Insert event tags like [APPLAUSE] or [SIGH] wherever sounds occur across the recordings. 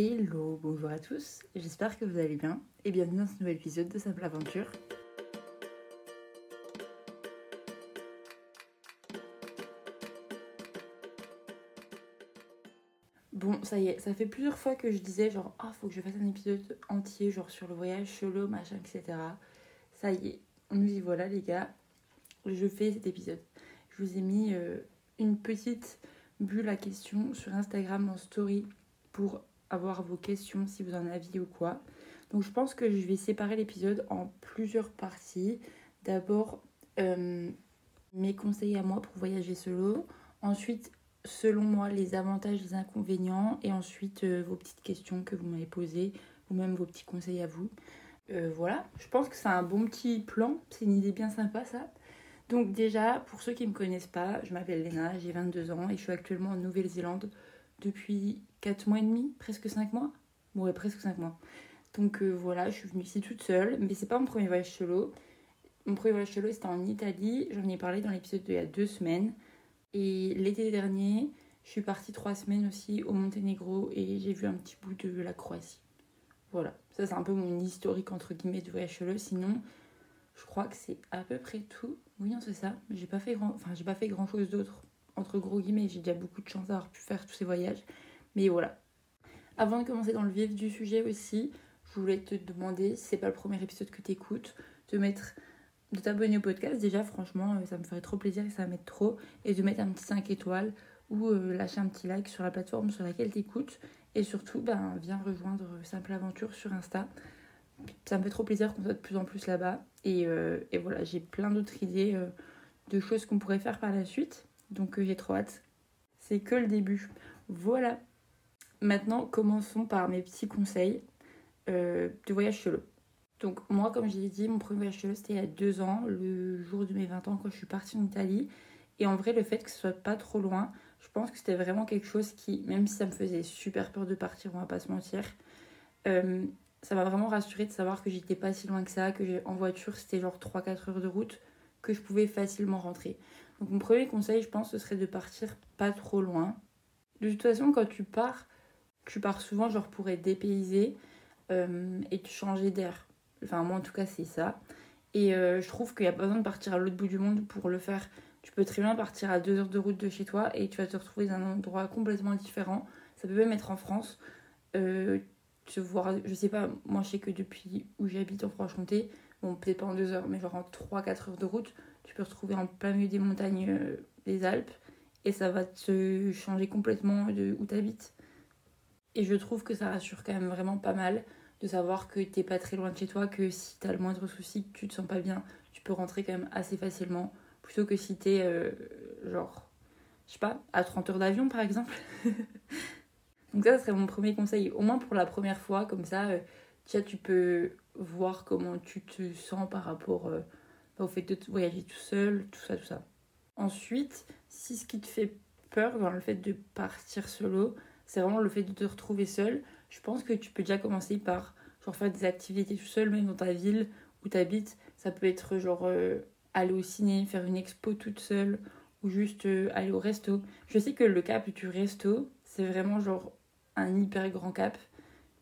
Hello, bonjour à tous, j'espère que vous allez bien et bienvenue dans ce nouvel épisode de Simple Aventure. Bon, ça y est, ça fait plusieurs fois que je disais genre, ah, faut que je fasse un épisode entier, genre sur le voyage solo, machin, etc. Ça y est, nous y voilà les gars, je fais cet épisode. Je vous ai mis euh, une petite bulle à questions sur Instagram en story pour avoir vos questions si vous en aviez ou quoi. Donc je pense que je vais séparer l'épisode en plusieurs parties. D'abord euh, mes conseils à moi pour voyager solo. Ensuite, selon moi, les avantages, les inconvénients. Et ensuite, euh, vos petites questions que vous m'avez posées ou même vos petits conseils à vous. Euh, voilà, je pense que c'est un bon petit plan. C'est une idée bien sympa ça. Donc déjà, pour ceux qui ne me connaissent pas, je m'appelle Léna, j'ai 22 ans et je suis actuellement en Nouvelle-Zélande depuis 4 mois et demi, presque 5 mois. Ouais, presque 5 mois. Donc euh, voilà, je suis venue ici toute seule, mais c'est pas mon premier voyage solo. Mon premier voyage solo c'était en Italie, j'en ai parlé dans l'épisode d'il y a deux semaines. Et l'été dernier, je suis partie 3 semaines aussi au Monténégro et j'ai vu un petit bout de la Croatie. Voilà, ça c'est un peu mon historique entre guillemets de voyage solo. Sinon, je crois que c'est à peu près tout. Oui, c'est ça. J'ai pas fait grand, enfin j'ai pas fait grand chose d'autre entre gros guillemets. J'ai déjà beaucoup de chance d'avoir pu faire tous ces voyages. Mais voilà. Avant de commencer dans le vif du sujet aussi, je voulais te demander, si c'est pas le premier épisode que tu écoutes, de mettre de t'abonner au podcast. Déjà, franchement, euh, ça me ferait trop plaisir et ça m'aide trop. Et de mettre un petit 5 étoiles ou euh, lâcher un petit like sur la plateforme sur laquelle tu écoutes. Et surtout, ben, viens rejoindre Simple Aventure sur Insta. Ça me fait trop plaisir qu'on soit de plus en plus là-bas. Et, euh, et, voilà, j'ai plein d'autres idées de choses qu'on pourrait faire par la suite. Donc j'ai trop hâte. C'est que le début. Voilà. Maintenant, commençons par mes petits conseils euh, de voyage solo. Donc moi, comme j'ai dit, mon premier voyage solo, c'était il y a deux ans, le jour de mes 20 ans, quand je suis partie en Italie. Et en vrai, le fait que ce soit pas trop loin, je pense que c'était vraiment quelque chose qui, même si ça me faisait super peur de partir, on va pas se mentir, euh, ça m'a vraiment rassurée de savoir que j'étais pas si loin que ça, que en voiture, c'était genre 3-4 heures de route, que je pouvais facilement rentrer. Donc mon premier conseil, je pense, ce serait de partir pas trop loin. De toute façon, quand tu pars, tu pars souvent genre pour être dépaysé euh, et te changer d'air. Enfin, moi en tout cas, c'est ça. Et euh, je trouve qu'il n'y a pas besoin de partir à l'autre bout du monde pour le faire. Tu peux très bien partir à deux heures de route de chez toi et tu vas te retrouver dans un endroit complètement différent. Ça peut même être en France. Euh, te je sais pas, moi je sais que depuis où j'habite en Franche-Comté, bon, peut-être pas en deux heures, mais genre en 3-4 heures de route, tu peux retrouver en plein milieu des montagnes des Alpes et ça va te changer complètement de où tu habites. Et je trouve que ça rassure quand même vraiment pas mal de savoir que t'es pas très loin de chez toi, que si t'as le moindre souci, que tu te sens pas bien, tu peux rentrer quand même assez facilement. Plutôt que si t'es euh, genre, je sais pas, à 30 heures d'avion par exemple. [LAUGHS] Donc ça, serait mon premier conseil, au moins pour la première fois, comme ça, euh, tu peux voir comment tu te sens par rapport euh, au fait de voyager tout seul, tout ça, tout ça. Ensuite, si ce qui te fait peur dans le fait de partir solo, c'est vraiment le fait de te retrouver seul. Je pense que tu peux déjà commencer par faire des activités tout seul, même dans ta ville où tu habites. Ça peut être genre euh, aller au ciné, faire une expo toute seule ou juste euh, aller au resto. Je sais que le cap du resto, c'est vraiment genre un hyper grand cap.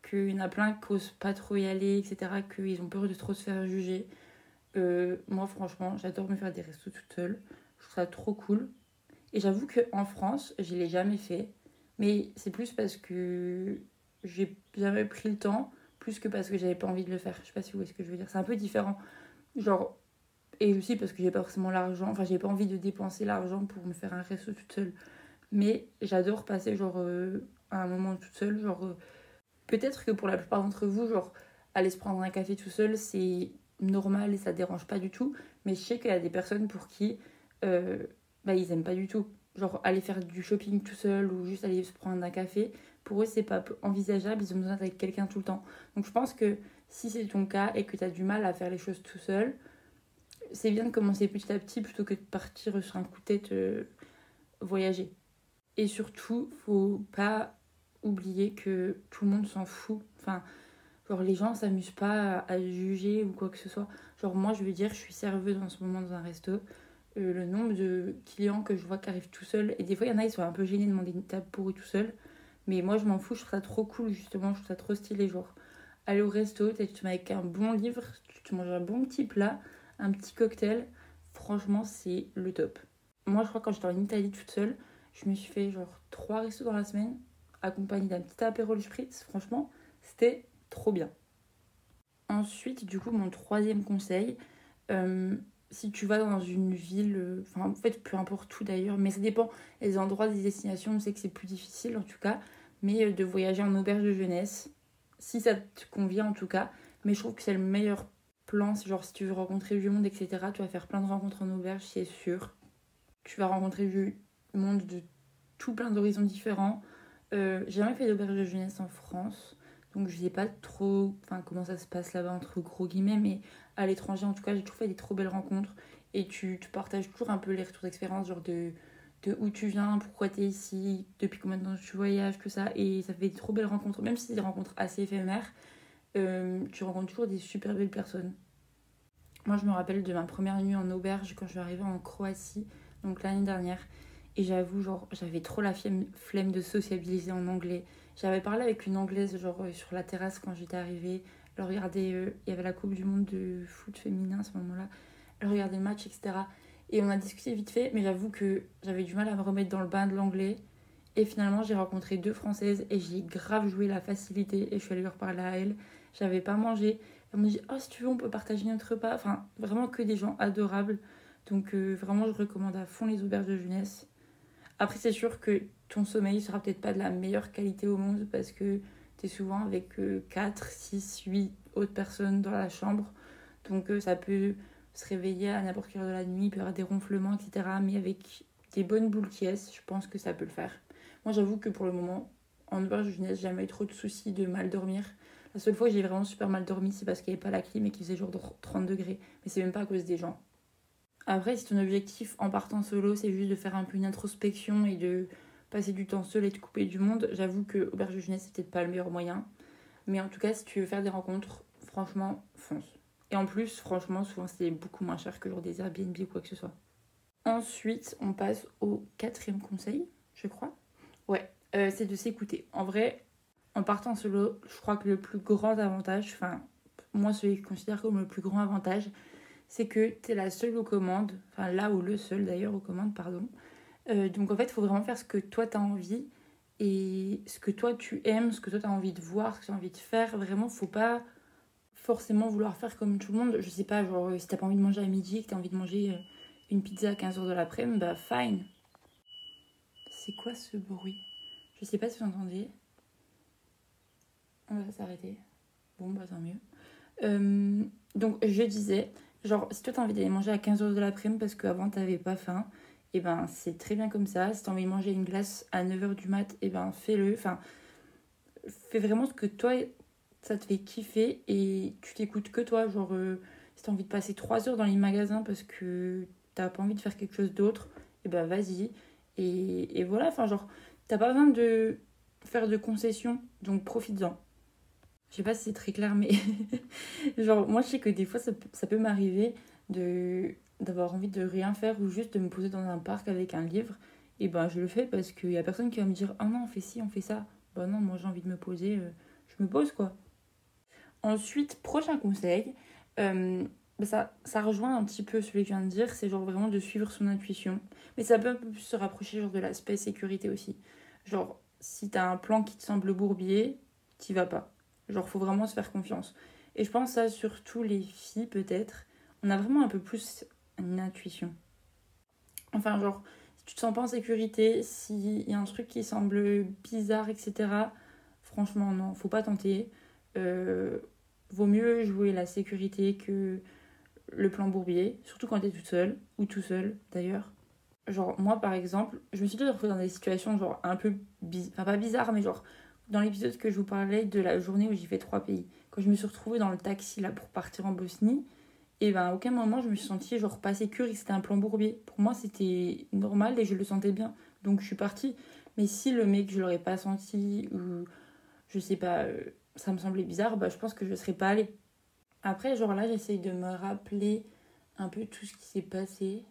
Qu'il y en a plein qui n'osent pas trop y aller, etc. Qu'ils ont peur de trop se faire juger. Euh, moi, franchement, j'adore me faire des restos toute seule. Je trouve ça trop cool. Et j'avoue qu'en France, je l'ai jamais fait. Mais c'est plus parce que j'ai jamais pris le temps, plus que parce que j'avais pas envie de le faire. Je sais pas si vous voyez ce que je veux dire. C'est un peu différent. Genre, et aussi parce que j'ai pas forcément l'argent, enfin, j'ai pas envie de dépenser l'argent pour me faire un resto toute seule. Mais j'adore passer, genre, euh, un moment toute seule. Genre, euh, peut-être que pour la plupart d'entre vous, genre, aller se prendre un café tout seul, c'est normal et ça dérange pas du tout. Mais je sais qu'il y a des personnes pour qui, euh, bah, ils aiment pas du tout genre aller faire du shopping tout seul ou juste aller se prendre un café, pour eux c'est pas envisageable, ils ont besoin d'être quelqu'un tout le temps. Donc je pense que si c'est ton cas et que tu as du mal à faire les choses tout seul, c'est bien de commencer petit à petit plutôt que de partir sur un coup de tête euh, voyager. Et surtout, faut pas oublier que tout le monde s'en fout. Enfin, genre les gens s'amusent pas à, juger ou quoi que ce soit. Genre moi je veux dire, je suis serveuse en ce moment dans un resto euh, le nombre de clients que je vois qui arrivent tout seuls. Et des fois, il y en a, ils sont un peu gênés de demander une table pour eux tout seuls. Mais moi, je m'en fous, je trouve ça trop cool, justement, je trouve ça trop stylé. Genre, aller au resto, tu te mets avec un bon livre, tu te manges un bon petit plat, un petit cocktail. Franchement, c'est le top. Moi, je crois que quand j'étais en Italie toute seule, je me suis fait genre trois restos dans la semaine, accompagné d'un petit apéro spritz. Franchement, c'était trop bien. Ensuite, du coup, mon troisième conseil, euh, si tu vas dans une ville, euh, enfin en fait peu importe où d'ailleurs, mais ça dépend des endroits, des destinations, on sait que c'est plus difficile en tout cas, mais euh, de voyager en auberge de jeunesse, si ça te convient en tout cas, mais je trouve que c'est le meilleur plan, c'est genre si tu veux rencontrer du monde, etc., tu vas faire plein de rencontres en auberge, c'est sûr. Tu vas rencontrer du monde de tout plein d'horizons différents. Euh, j'ai jamais fait d'auberge de jeunesse en France, donc je sais pas trop comment ça se passe là-bas entre gros guillemets, mais à l'étranger en tout cas, j'ai toujours fait des trop belles rencontres et tu, tu partages toujours un peu les retours d'expérience, genre de, de où tu viens, pourquoi tu es ici, depuis combien de temps tu voyages, tout ça, et ça fait des trop belles rencontres, même si c'est des rencontres assez éphémères, euh, tu rencontres toujours des super belles personnes. Moi, je me rappelle de ma première nuit en auberge quand je suis arrivée en Croatie, donc l'année dernière. Et j'avoue, genre, j'avais trop la flemme de sociabiliser en anglais. J'avais parlé avec une anglaise, genre, euh, sur la terrasse quand j'étais arrivée. Elle regardait, euh, il y avait la Coupe du Monde de foot féminin à ce moment-là. Elle regardait le match, etc. Et on a discuté vite fait, mais j'avoue que j'avais du mal à me remettre dans le bain de l'anglais. Et finalement, j'ai rencontré deux Françaises et j'ai grave joué la facilité et je suis allée leur parler à elles. J'avais pas mangé. Elle me dit Oh, si tu veux, on peut partager notre repas. Enfin, vraiment que des gens adorables. Donc, euh, vraiment, je recommande à fond les auberges de jeunesse. Après, c'est sûr que ton sommeil sera peut-être pas de la meilleure qualité au monde parce que tu souvent avec 4, 6, 8 autres personnes dans la chambre. Donc, euh, ça peut se réveiller à n'importe quelle heure de la nuit, peut avoir des ronflements, etc. Mais avec des bonnes boules qui je pense que ça peut le faire. Moi, j'avoue que pour le moment, en auberge jeunesse, j'ai jamais eu trop de soucis de mal dormir. La seule fois que j'ai vraiment super mal dormi, c'est parce qu'il n'y avait pas la clim et qu'il faisait genre 30 degrés. Mais c'est même pas à cause des gens. Après, si ton objectif en partant solo, c'est juste de faire un peu une introspection et de passer du temps seul et de couper du monde, j'avoue que auberge de jeunesse, c'est peut-être pas le meilleur moyen. Mais en tout cas, si tu veux faire des rencontres, franchement, fonce. Et en plus, franchement, souvent, c'est beaucoup moins cher que genre des Airbnb ou quoi que ce soit. Ensuite, on passe au quatrième conseil, je crois. Ouais, euh, c'est de s'écouter. En vrai, en partant solo, je crois que le plus grand avantage, enfin, moi, celui que je considère comme le plus grand avantage, c'est que tu es la seule aux commandes, enfin, là ou le seul d'ailleurs aux commandes, pardon. Euh, donc, en fait, il faut vraiment faire ce que toi, tu as envie et ce que toi, tu aimes, ce que toi, tu as envie de voir, ce que tu as envie de faire. Vraiment, faut pas forcément vouloir faire comme tout le monde. Je sais pas, genre, si t'as pas envie de manger à midi, que t'as envie de manger euh, une pizza à 15h de l'après-midi, bah, fine. C'est quoi ce bruit? Je sais pas si vous entendez. On va s'arrêter. Bon, bah tant mieux. Euh, donc, je disais, genre, si toi t'as envie d'aller manger à 15h de l'après-midi parce qu'avant t'avais pas faim, et eh ben c'est très bien comme ça. Si t'as envie de manger une glace à 9h du mat, et eh ben fais-le. Enfin, fais vraiment ce que toi ça te fait kiffer et tu t'écoutes que toi. Genre, euh, si t'as envie de passer 3 heures dans les magasins parce que t'as pas envie de faire quelque chose d'autre, et eh ben vas-y. Et, et voilà, enfin, genre, t'as pas besoin de faire de concessions, donc profites-en. Je sais pas si c'est très clair, mais [LAUGHS] genre, moi je sais que des fois ça, ça peut m'arriver de d'avoir envie de rien faire ou juste de me poser dans un parc avec un livre. Et ben je le fais parce qu'il y a personne qui va me dire Ah non, on fait ci, on fait ça. Ben non, moi j'ai envie de me poser, euh, je me pose quoi. Ensuite, prochain conseil, euh, bah, ça, ça rejoint un petit peu celui que je viens de dire, c'est genre vraiment de suivre son intuition. Mais ça peut un peu plus se rapprocher genre de l'aspect sécurité aussi. Genre, si t'as un plan qui te semble bourbier, t'y vas pas. Genre, faut vraiment se faire confiance. Et je pense ça, surtout les filles, peut-être, on a vraiment un peu plus une intuition. Enfin, genre, si tu te sens pas en sécurité, s'il y a un truc qui semble bizarre, etc., franchement, non, faut pas tenter. Euh, vaut mieux jouer la sécurité que le plan bourbier, surtout quand t'es toute seule, ou tout seul d'ailleurs. Genre, moi par exemple, je me suis déjà retrouvée dans des situations genre un peu, enfin pas bizarres, mais genre dans l'épisode que je vous parlais de la journée où j'ai fait trois pays, quand je me suis retrouvée dans le taxi là pour partir en Bosnie, et ben à aucun moment je me suis sentie genre pas sécure et c'était un plan bourbier. Pour moi c'était normal et je le sentais bien, donc je suis partie. Mais si le mec je l'aurais pas senti ou je sais pas, euh, ça me semblait bizarre, bah, je pense que je serais pas allée. Après, genre là, j'essaye de me rappeler un peu tout ce qui s'est passé.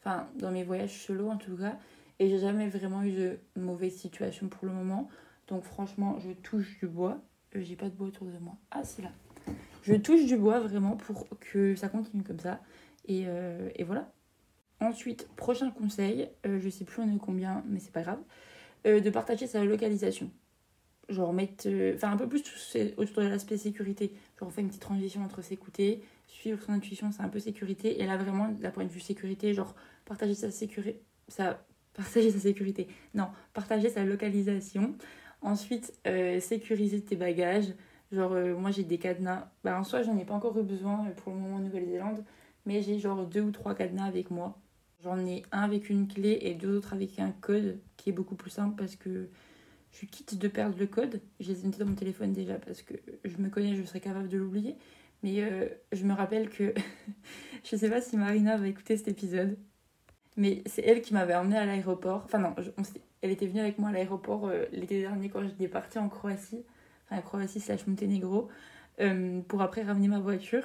Enfin, dans mes voyages solo en tout cas. Et j'ai jamais vraiment eu de mauvaise situation pour le moment. Donc franchement, je touche du bois. Euh, j'ai pas de bois autour de moi. Ah, c'est là. Je touche du bois vraiment pour que ça continue comme ça. Et, euh, voilà. Ensuite, prochain conseil, euh, je sais plus on est combien, mais c'est pas grave, de partager sa localisation. Genre mettre, enfin un peu plus autour de l'aspect sécurité. Genre on fait une petite transition entre s'écouter, suivre son intuition, c'est un peu sécurité. Et là vraiment, d'un point de vue sécurité, genre partager sa sécurité, ça, [LAUGHS] partager sa sécurité. Non, partager sa localisation. Ensuite, euh, sécuriser tes bagages. Genre, euh, moi j'ai des cadenas. Bah, en soi, j'en ai pas encore eu besoin euh, pour le moment en Nouvelle-Zélande. Mais j'ai genre deux ou trois cadenas avec moi. J'en ai un avec une clé et deux autres avec un code qui est beaucoup plus simple parce que je quitte de perdre le code. Je les ai dans mon téléphone déjà parce que je me connais, je serais capable de l'oublier. Mais je me rappelle que [LAUGHS] je sais pas si Marina va écouter cet épisode. Mais c'est elle qui m'avait emmené à l'aéroport. Enfin non, elle était venue avec moi à l'aéroport euh, l'été dernier quand j'étais partie en Croatie. Enfin Croatie slash Monténégro. Euh, pour après ramener ma voiture.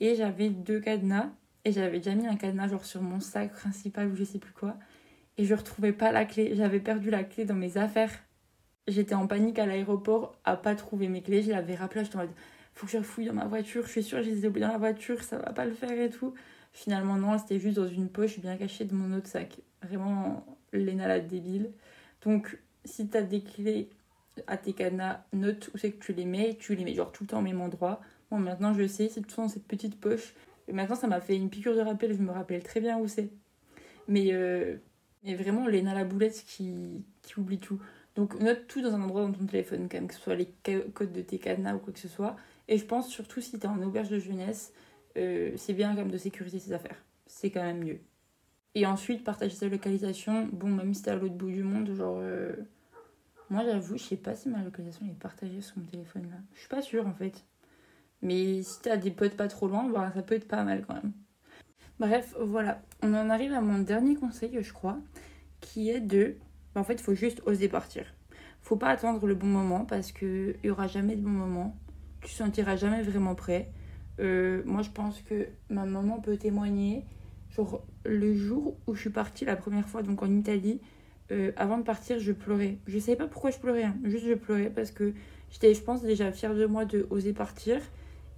Et j'avais deux cadenas. Et j'avais déjà mis un cadenas genre sur mon sac principal ou je sais plus quoi. Et je retrouvais pas la clé. J'avais perdu la clé dans mes affaires. J'étais en panique à l'aéroport à pas trouver mes clés. Je l'avais rappelé, j'étais en mode faut que je fouille dans ma voiture. Je suis sûre, je les ai oubliées dans la voiture, ça va pas le faire et tout. Finalement, non, c'était juste dans une poche bien cachée de mon autre sac. Vraiment, Léna la débile. Donc, si t'as des clés à tes cadenas, note où c'est que tu les mets. Tu les mets genre tout le temps au même endroit. Bon, maintenant je sais, c'est tout dans cette petite poche. Et maintenant, ça m'a fait une piqûre de rappel. Je me rappelle très bien où c'est. Mais, euh, mais vraiment, Léna la boulette qui, qui oublie tout. Donc, note tout dans un endroit dans ton téléphone, quand même, que ce soit les codes de tes cadenas ou quoi que ce soit. Et je pense surtout si t'es en auberge de jeunesse, euh, c'est bien quand même de sécuriser ses affaires. C'est quand même mieux. Et ensuite, partager sa localisation. Bon, même si t'es à l'autre bout du monde, genre. Euh, moi, j'avoue, je sais pas si ma localisation est partagée sur mon téléphone là. Je suis pas sûre en fait. Mais si t'as des potes pas trop loin, bah, ça peut être pas mal quand même. Bref, voilà. On en arrive à mon dernier conseil, je crois, qui est de. Bah, en fait, il faut juste oser partir. Faut pas attendre le bon moment parce qu'il y aura jamais de bon moment. Tu sentiras jamais vraiment prêt. Euh, moi, je pense que ma maman peut témoigner. Genre, le jour où je suis partie la première fois, donc en Italie, euh, avant de partir, je pleurais. Je savais pas pourquoi je pleurais, hein. juste je pleurais parce que j'étais, je pense, déjà fière de moi de oser partir.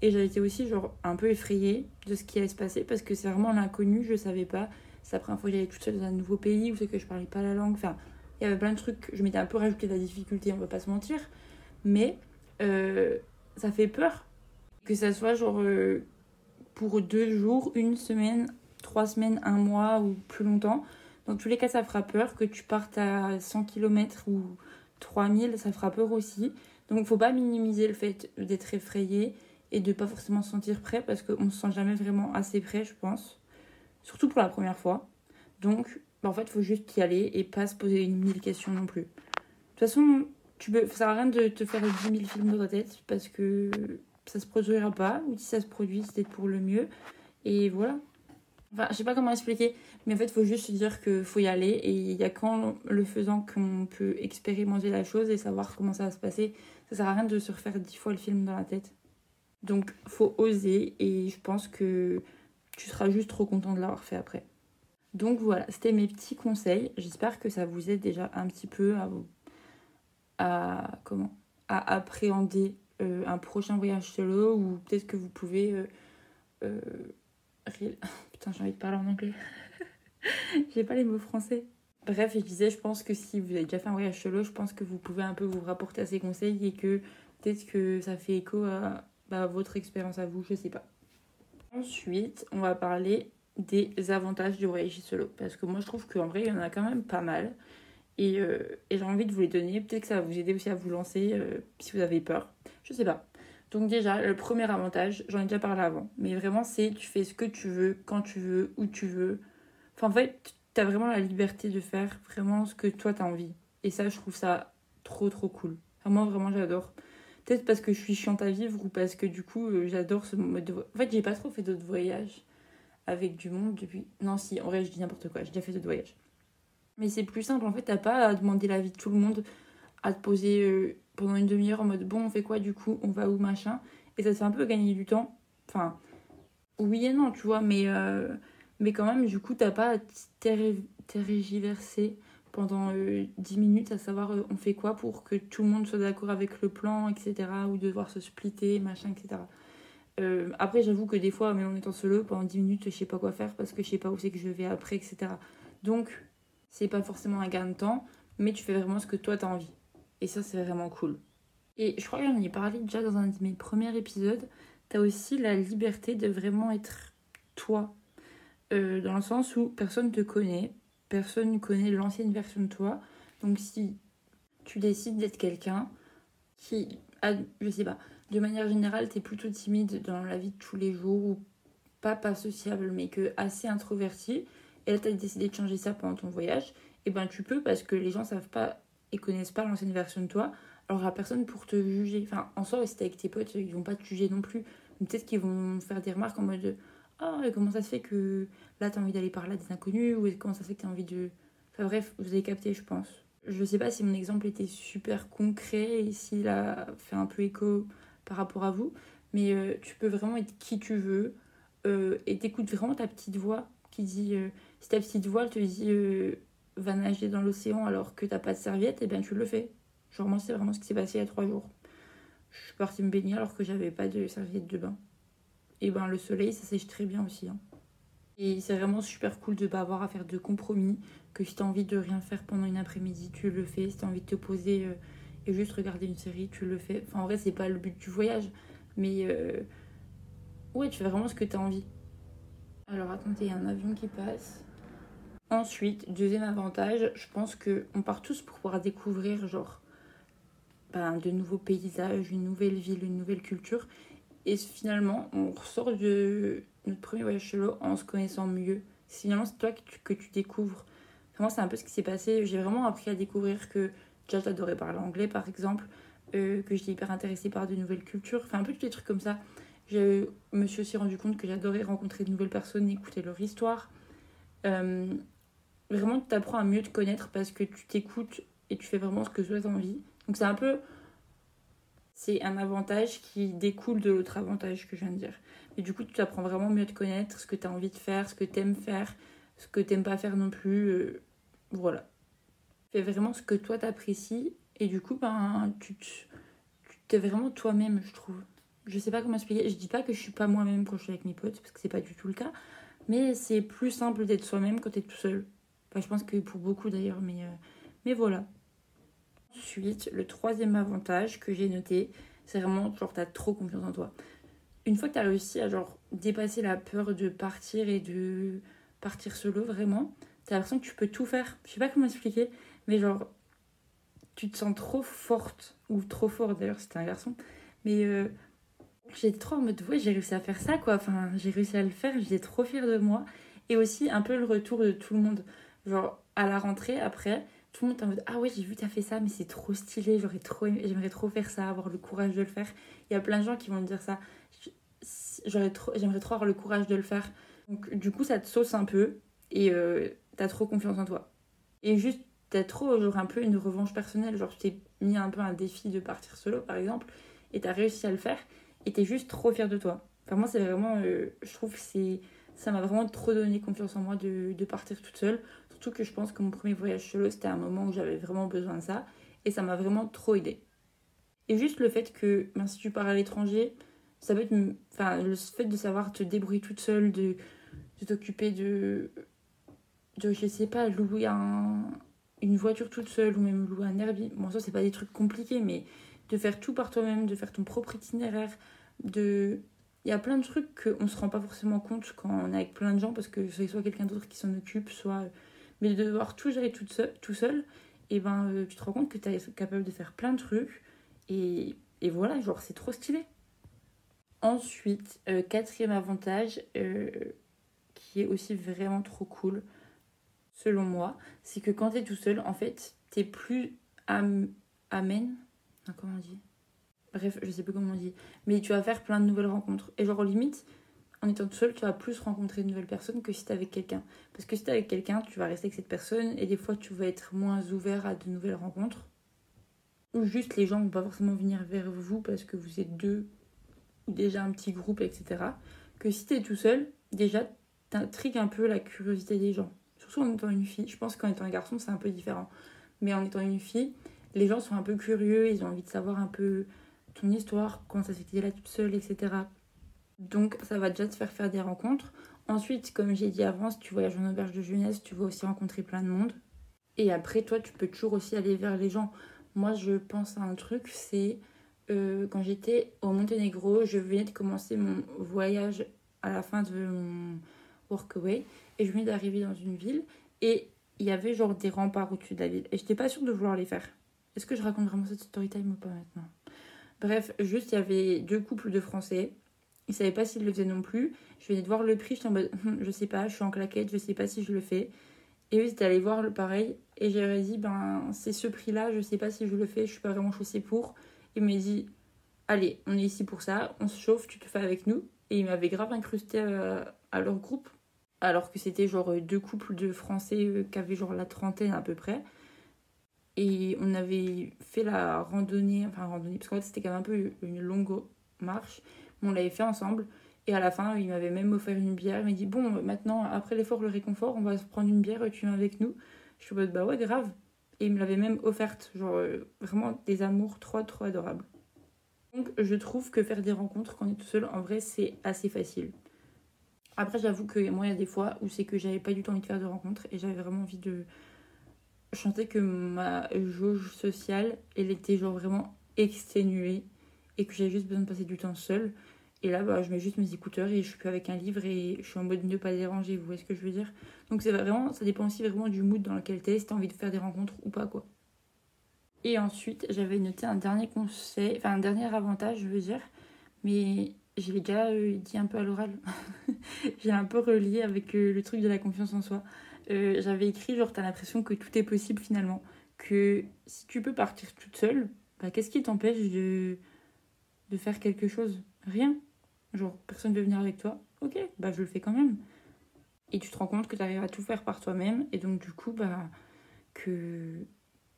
Et j'avais été aussi, genre, un peu effrayée de ce qui allait se passer parce que c'est vraiment l'inconnu, je savais pas. C'est la première fois que j'allais toute seule dans un nouveau pays où c'est que je parlais pas la langue. Enfin, il y avait plein de trucs. Je m'étais un peu rajouté de la difficulté, on va pas se mentir. Mais euh, ça fait peur que ça soit genre euh, pour deux jours, une semaine, trois semaines, un mois ou plus longtemps. Dans tous les cas, ça fera peur. Que tu partes à 100 km ou 3000, ça fera peur aussi. Donc, faut pas minimiser le fait d'être effrayé et de pas forcément se sentir prêt parce qu'on ne se sent jamais vraiment assez prêt, je pense. Surtout pour la première fois. Donc, bah, en fait, il faut juste y aller et pas se poser une mille questions non plus. De toute façon, tu peux, ça sert à rien de te faire 10 000 films dans ta tête parce que ça se produira pas, ou si ça se produit, c'est pour le mieux. Et voilà. Enfin, je sais pas comment expliquer, mais en fait, il faut juste se dire qu'il faut y aller. Et il y a qu'en le faisant qu'on peut expérimenter la chose et savoir comment ça va se passer. Ça sert à rien de se refaire dix fois le film dans la tête. Donc, faut oser et je pense que tu seras juste trop content de l'avoir fait après. Donc voilà, c'était mes petits conseils. J'espère que ça vous aide déjà un petit peu à, à comment à appréhender euh, un prochain voyage solo ou peut-être que vous pouvez. Euh, euh, [LAUGHS] putain, j'ai envie de parler en anglais. [LAUGHS] j'ai pas les mots français. Bref, je disais, je pense que si vous avez déjà fait un voyage solo, je pense que vous pouvez un peu vous rapporter à ces conseils et que peut-être que ça fait écho à bah, votre expérience à vous, je sais pas. Ensuite, on va parler des avantages du voyage solo. Parce que moi, je trouve qu'en vrai, il y en a quand même pas mal. Et, euh, et j'ai envie de vous les donner. Peut-être que ça va vous aider aussi à vous lancer euh, si vous avez peur. Je sais pas. Donc déjà, le premier avantage, j'en ai déjà parlé avant. Mais vraiment, c'est tu fais ce que tu veux, quand tu veux, où tu veux. Enfin, en fait, tu as vraiment la liberté de faire vraiment ce que toi, tu as envie. Et ça, je trouve ça trop, trop cool. moi, vraiment, j'adore. Peut-être parce que je suis chiante à vivre ou parce que du coup, euh, j'adore ce mode de voyage. En fait, j'ai pas trop fait d'autres voyages avec du monde depuis. Non, si, en vrai, je dis n'importe quoi. J'ai déjà fait d'autres voyages. Mais c'est plus simple, en fait, t'as pas à demander l'avis de tout le monde, à te poser euh, pendant une demi-heure en mode bon, on fait quoi du coup, on va où machin. Et ça fait un peu gagner du temps. Enfin, oui et non, tu vois, mais, euh, mais quand même, du coup, t'as pas à tergiverser. pendant 10 minutes à savoir on fait quoi pour que tout le monde soit d'accord avec le plan, etc. Ou devoir se splitter, machin, etc. après, j'avoue que des fois, même en étant solo, pendant 10 minutes, je sais pas quoi faire parce que je sais pas où c'est que je vais après, etc. Donc, c'est pas forcément un gain de temps, mais tu fais vraiment ce que toi t'as envie. Et ça, c'est vraiment cool. Et je crois que j'en ai parlé déjà dans un de mes premiers épisodes. T'as aussi la liberté de vraiment être toi. Euh, dans le sens où personne te connaît, personne ne connaît l'ancienne version de toi. Donc si tu décides d'être quelqu'un qui a, je sais pas, de manière générale, t'es plutôt timide dans la vie de tous les jours ou pas pas sociable mais que assez introverti et là t'as décidé de changer ça pendant ton voyage, et eh ben tu peux parce que les gens savent pas et connaissent pas l'ancienne version de toi, alors il n'y a personne pour te juger. Enfin, en soi, si t'es avec tes potes, ils vont pas te juger non plus. Peut-être qu'ils vont faire des remarques en mode Ah, comment ça se fait que là t'as envie d'aller parler à des inconnus Ou comment ça se fait que t'as envie de. Enfin bref, vous avez capté, je pense. Je sais pas si mon exemple était super concret et s'il a fait un peu écho par rapport à vous, mais euh, tu peux vraiment être qui tu veux euh, et t'écoutes vraiment ta petite voix qui dit. Euh, si ta petite voix te dit va nager dans l'océan alors que t'as pas de serviette, et eh bien tu le fais. Genre moi c'est vraiment ce qui s'est passé il y a trois jours. Je suis partie me baigner alors que j'avais pas de serviette de bain. Et ben le soleil ça sèche très bien aussi. Hein. Et c'est vraiment super cool de pas avoir à faire de compromis. Que si t'as envie de rien faire pendant une après-midi, tu le fais. Si t'as envie de te poser euh, et juste regarder une série, tu le fais. Enfin en vrai c'est pas le but du voyage. Mais euh, ouais tu fais vraiment ce que t'as envie. Alors attendez, il y a un avion qui passe. Ensuite, deuxième avantage, je pense que on part tous pour pouvoir découvrir genre ben, de nouveaux paysages, une nouvelle ville, une nouvelle culture. Et finalement, on ressort de notre premier voyage solo en se connaissant mieux. Finalement, c'est toi que tu, que tu découvres. Vraiment, c'est un peu ce qui s'est passé. J'ai vraiment appris à découvrir que déjà j'adorais parler anglais, par exemple, euh, que j'étais hyper intéressée par de nouvelles cultures. Enfin, un peu tous les trucs comme ça. Je me suis aussi rendu compte que j'adorais rencontrer de nouvelles personnes, écouter leur histoire. Euh, vraiment tu apprends à mieux te connaître parce que tu t'écoutes et tu fais vraiment ce que tu as envie. Donc c'est un peu c'est un avantage qui découle de l'autre avantage que je viens de dire. Et du coup, tu apprends vraiment mieux à te connaître, ce que tu as envie de faire, ce que tu aimes faire, ce que tu n'aimes pas faire non plus. Euh, voilà. Fais vraiment ce que toi t'apprécies et du coup, ben, tu, tu es vraiment toi-même, je trouve. Je sais pas comment expliquer. Je dis pas que je suis pas moi-même quand je suis avec mes potes, parce que c'est pas du tout le cas. Mais c'est plus simple d'être soi-même quand tu es tout seul je pense que pour beaucoup d'ailleurs, mais, euh, mais voilà. Ensuite, le troisième avantage que j'ai noté, c'est vraiment genre t'as trop confiance en toi. Une fois que t'as réussi à genre dépasser la peur de partir et de partir solo, vraiment, t'as l'impression que tu peux tout faire. Je sais pas comment expliquer, mais genre tu te sens trop forte, ou trop fort d'ailleurs, c'était un garçon, mais euh, j'étais trop en mode ouais, j'ai réussi à faire ça quoi, enfin j'ai réussi à le faire, j'étais trop fière de moi. Et aussi un peu le retour de tout le monde. Genre, à la rentrée, après, tout le monde est en mode Ah ouais, j'ai vu, t'as fait ça, mais c'est trop stylé, j'aurais trop j'aimerais trop faire ça, avoir le courage de le faire. Il y a plein de gens qui vont me dire ça. J'aurais trop, j'aimerais trop avoir le courage de le faire. Donc, du coup, ça te sauce un peu et euh, t'as trop confiance en toi. Et juste, t'as trop, genre, un peu une revanche personnelle. Genre, tu t'es mis un peu un défi de partir solo, par exemple, et t'as réussi à le faire, et t'es juste trop fier de toi. Enfin, moi, c'est vraiment, euh, je trouve que c'est, ça m'a vraiment trop donné confiance en moi de, de partir toute seule. Surtout que je pense que mon premier voyage solo, c'était un moment où j'avais vraiment besoin de ça. Et ça m'a vraiment trop aidé. Et juste le fait que, ben, si tu pars à l'étranger, ça peut être. Enfin, le fait de savoir te débrouiller toute seule, de, t'occuper de, de. Je sais pas, louer un, une voiture toute seule ou même louer un Airbnb. Bon, ça, c'est pas des trucs compliqués, mais de faire tout par toi-même, de faire ton propre itinéraire, de. Il y a plein de trucs qu'on ne se rend pas forcément compte quand on est avec plein de gens parce que c'est soit quelqu'un d'autre qui s'en occupe, soit mais de devoir tout gérer tout seul, tout seul et ben euh, tu te rends compte que tu es capable de faire plein de trucs. Et, et voilà, genre c'est trop stylé. Ensuite, euh, quatrième avantage, euh, qui est aussi vraiment trop cool, selon moi, c'est que quand tu es tout seul, en fait, t'es plus am amène. comment on dit? Bref, je sais plus comment on dit. Mais tu vas faire plein de nouvelles rencontres. Et genre, limite, en étant tout seul, tu vas plus rencontrer de nouvelles personnes que si tu avec quelqu'un. Parce que si tu avec quelqu'un, tu vas rester avec cette personne et des fois tu vas être moins ouvert à de nouvelles rencontres. Ou juste les gens vont pas forcément venir vers vous parce que vous êtes deux ou déjà un petit groupe, etc. Que si tu es tout seul, déjà t'intrigues un peu la curiosité des gens. surtout en étant une fille. Je pense qu'en étant un garçon, c'est un peu différent. Mais en étant une fille, les gens sont un peu curieux, ils ont envie de savoir un peu ton histoire, comment ça s'est là toute seule, etc. Donc ça va déjà te faire faire des rencontres. Ensuite, comme j'ai dit avant, si tu voyages en auberge de jeunesse, tu vas aussi rencontrer plein de monde. Et après, toi, tu peux toujours aussi aller vers les gens. Moi, je pense à un truc, c'est euh, quand j'étais au Monténégro, je venais de commencer mon voyage à la fin de mon workaway. Et je venais d'arriver dans une ville. Et il y avait genre des remparts au-dessus de la ville. Et j'étais pas sûre de vouloir les faire. Est-ce que je raconte vraiment cette story time ou pas maintenant? Bref, juste il y avait deux couples de Français. Ils savaient pas s'ils le faisaient non plus. Je venais de voir le prix, j'étais en mode hum, je sais pas, je suis en claquette, je sais pas si je le fais. Et eux, ils étaient allés voir le pareil. Et j'avais dit, ben, c'est ce prix-là, je sais pas si je le fais, je suis pas vraiment chaussée pour. Il m'a dit, allez, on est ici pour ça, on se chauffe, tu te fais avec nous. Et il m'avait grave incrusté à, à, leur groupe. Alors que c'était genre deux couples de Français euh, qui avaient genre la trentaine à peu près. Et on avait fait la randonnée, enfin randonnée, parce qu'en fait c'était quand même un peu une longue marche. On l'avait fait ensemble. Et à la fin, il m'avait même offert une bière. Il m'a dit Bon, maintenant, après l'effort, le réconfort, on va se prendre une bière, tu viens avec nous. Je suis en mode Bah ouais, grave. Et il me l'avait même offerte. Genre, euh, vraiment des amours trop, trop adorables. Donc, je trouve que faire des rencontres quand on est tout seul, en vrai, c'est assez facile. Après, j'avoue que moi, il y a des fois où c'est que j'avais pas du tout envie de faire de rencontres et j'avais vraiment envie de. chanter que ma jauge sociale, elle était genre vraiment exténuée et que j'avais juste besoin de passer du temps seule. Et là, bah, je mets juste mes écouteurs et je suis plus avec un livre et je suis en mode ne pas déranger, vous voyez ce que je veux dire? Donc c'est vraiment, ça dépend aussi vraiment du mood dans lequel t'es, si t'as envie de faire des rencontres ou pas, quoi. Et ensuite, j'avais noté un dernier conseil, enfin un dernier avantage, je veux dire, mais je l'ai déjà euh, dit un peu à l'oral. [LAUGHS] J'ai un peu relié avec euh, le truc de la confiance en soi. Euh, j'avais écrit, genre, t'as l'impression que tout est possible finalement. Que si tu peux partir toute seule, bah, qu'est-ce qui t'empêche de, de faire quelque chose? Rien. Genre, personne ne veut venir avec toi. Ok, bah je le fais quand même. Et tu te rends compte que tu arrives à tout faire par toi-même. Et donc, du coup, bah, que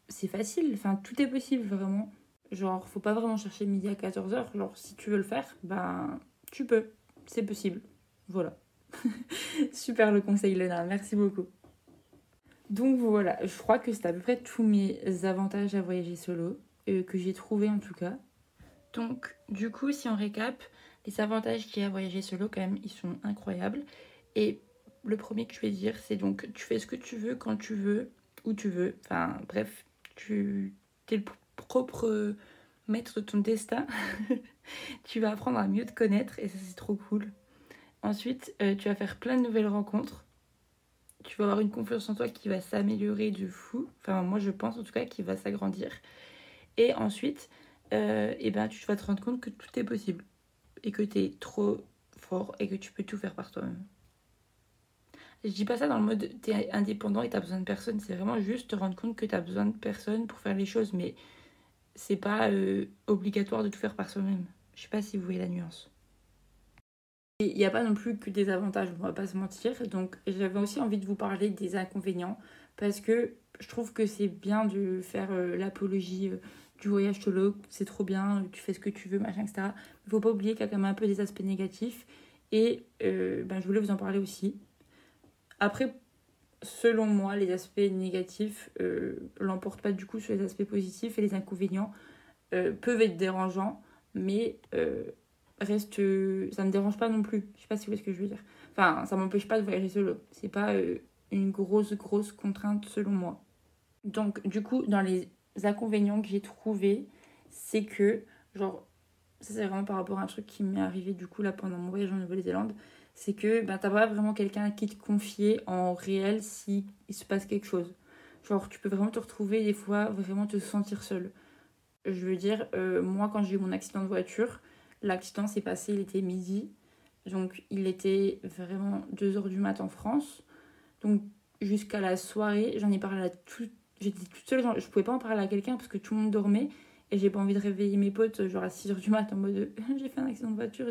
c'est facile. Enfin, tout est possible, vraiment. Genre, faut pas vraiment chercher midi à 14h. Genre, si tu veux le faire, bah, tu peux. C'est possible. Voilà. [LAUGHS] Super le conseil, Lena. Merci beaucoup. Donc voilà, je crois que c'est à peu près tous mes avantages à voyager solo, euh, que j'ai trouvé en tout cas. Donc, du coup, si on récap, les avantages qu'il y a à voyager solo, quand même, ils sont incroyables. Et le premier que je vais dire, c'est donc tu fais ce que tu veux, quand tu veux, où tu veux. Enfin, bref, tu es le propre maître de ton destin. [LAUGHS] tu vas apprendre à mieux te connaître et ça, c'est trop cool. Ensuite, euh, tu vas faire plein de nouvelles rencontres. Tu vas avoir une confiance en toi qui va s'améliorer de fou. Enfin, moi, je pense en tout cas qu'il va s'agrandir. Et ensuite, euh, et ben, tu vas te rendre compte que tout est possible et que tu es trop fort et que tu peux tout faire par toi-même. Je dis pas ça dans le mode tu es indépendant et tu besoin de personne, c'est vraiment juste te rendre compte que tu as besoin de personne pour faire les choses, mais c'est pas euh, obligatoire de tout faire par soi-même. Je sais pas si vous voyez la nuance. Il n'y a pas non plus que des avantages, on va pas se mentir. Donc j'avais aussi envie de vous parler des inconvénients parce que je trouve que c'est bien de faire euh, l'apologie euh, du voyage solo, c'est trop bien, tu fais ce que tu veux, machin, etc. Il faut pas oublier qu'il y a quand même un peu des aspects négatifs. Et euh, ben, je voulais vous en parler aussi. Après, selon moi, les aspects négatifs euh, l'emportent pas du coup sur les aspects positifs et les inconvénients euh, peuvent être dérangeants, mais reste, ça me dérange pas non plus. Je sais pas si vous voyez ce que je veux dire. Enfin, ça m'empêche pas de voyager solo. C'est pas une grosse, grosse contrainte selon moi. Donc, du coup, dans les inconvénients que j'ai trouvé, c'est que, genre, ça c'est vraiment par rapport à un truc qui m'est arrivé du coup là pendant mon voyage en Nouvelle-Zélande, c'est que ben, t'as pas vraiment quelqu'un à qui te confier en réel si il se passe quelque chose. Genre, tu peux vraiment te retrouver des fois, vraiment te sentir seul. Je veux dire, euh, moi quand j'ai eu mon accident de voiture, l'accident s'est passé, il était midi. Donc il était vraiment 2h du mat en France. Donc jusqu'à la soirée, j'en ai parlé à toute j'étais toute seule, je pouvais pas en parler à quelqu'un parce que tout le monde dormait et j'ai pas envie de réveiller mes potes genre à 6h du mat en mode [LAUGHS] j'ai fait un accident de voiture,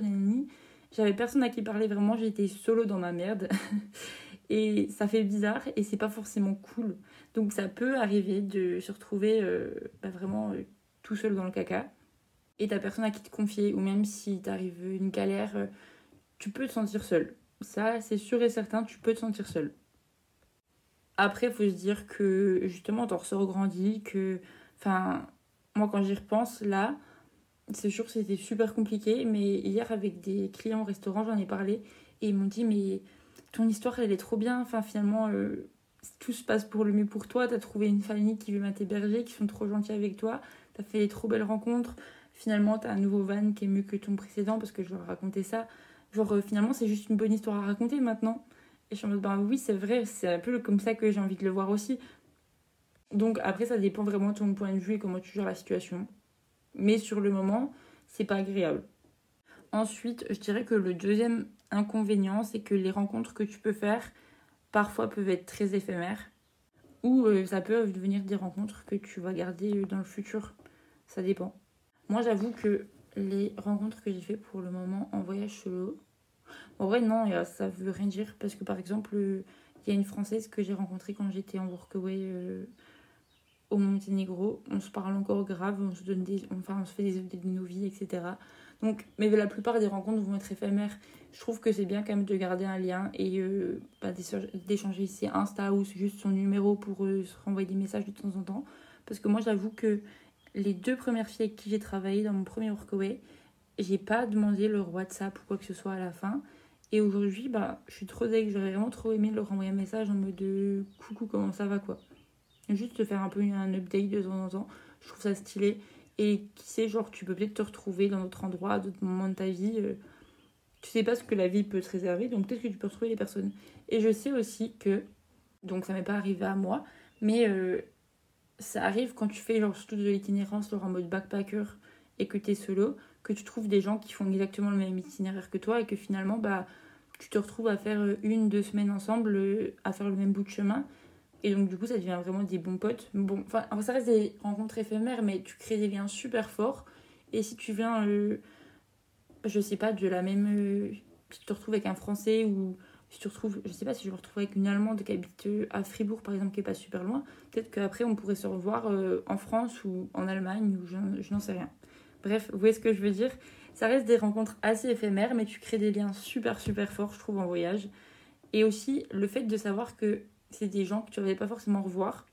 J'avais personne à qui parler vraiment, j'étais solo dans ma merde. [LAUGHS] et ça fait bizarre et c'est pas forcément cool. Donc ça peut arriver de se retrouver euh, bah, vraiment euh, tout seul dans le caca et t'as personne à qui te confier ou même si t'arrive une galère, euh, tu peux te sentir seul. Ça, c'est sûr et certain, tu peux te sentir seul. Après, il faut se dire que justement, t'en ressors grandi, que. Enfin, moi, quand j'y repense, là, sûr que c'était super compliqué, mais hier, avec des clients au restaurant, j'en ai parlé et ils m'ont dit Mais ton histoire, elle est trop bien. Enfin, finalement, euh, tout se passe pour le mieux pour toi. T'as trouvé une famille qui veut t'héberger, qui sont trop gentils avec toi. T'as fait des trop belles rencontres. Finalement, t'as un nouveau van qui est mieux que ton précédent parce que je leur racontais ça. Genre, euh, finalement, c'est juste une bonne histoire à raconter maintenant. Et je suis en mode, bah oui, c'est vrai, c'est un peu comme ça que j'ai envie de le voir aussi. Donc après, ça dépend vraiment de ton point de vue et comment tu gères la situation. Mais sur le moment, c'est pas agréable. Ensuite, je dirais que le deuxième inconvénient, c'est que les rencontres que tu peux faire, parfois peuvent être très éphémères. Ou euh, ça peut devenir des rencontres que tu vas garder dans le futur. Ça dépend. Moi, j'avoue que les rencontres que j'ai fait pour le moment en voyage solo, en vrai, non, ça veut rien dire. Parce que par exemple, il y a une Française que j'ai rencontrée quand j'étais en workaway euh, au Monténégro. On se parle encore grave, on se, donne des, enfin, on se fait des updates de nos vies, etc. Donc, mais la plupart des rencontres vont être éphémères. Je trouve que c'est bien quand même de garder un lien et euh, bah, d'échanger ses Insta ou juste son numéro pour euh, se renvoyer des messages de temps en temps. Parce que moi, j'avoue que les deux premières filles avec qui j'ai travaillé dans mon premier workaway, j'ai pas demandé leur WhatsApp ou quoi que ce soit à la fin. Et aujourd'hui, bah, je suis trop deg, j'aurais vraiment trop aimé leur envoyer un message en mode de coucou, comment ça va quoi. Juste faire un peu un update de temps en temps, je trouve ça stylé. Et qui sait, genre, tu peux peut-être te retrouver dans d'autres endroits, à d'autres moments de ta vie. Euh, tu sais pas ce que la vie peut te réserver, donc peut-être que tu peux retrouver les personnes. Et je sais aussi que, donc ça m'est pas arrivé à moi, mais euh, ça arrive quand tu fais genre surtout de l'itinérance, genre en mode backpacker et que tu es solo, que tu trouves des gens qui font exactement le même itinéraire que toi et que finalement, bah, tu te retrouves à faire euh, une, deux semaines ensemble, euh, à faire le même bout de chemin. Et donc, du coup, ça devient vraiment des bons potes. Bon, enfin, ça reste des rencontres éphémères, mais tu crées des liens super forts. Et si tu viens, euh, je sais pas, de la même. si tu te retrouves avec un Français ou si tu retrouves, je sais pas si je me retrouve avec une Allemande qui habite à Fribourg, par exemple, qui est pas super loin, peut-être qu'après on pourrait se revoir en France ou en Allemagne ou je n'en sais rien. Bref, vous voyez ce que je veux dire Ça reste des rencontres assez éphémères, mais tu crées des liens super super forts, je trouve, en voyage. Et aussi le fait de savoir que c'est des gens que tu ne pas forcément revoir,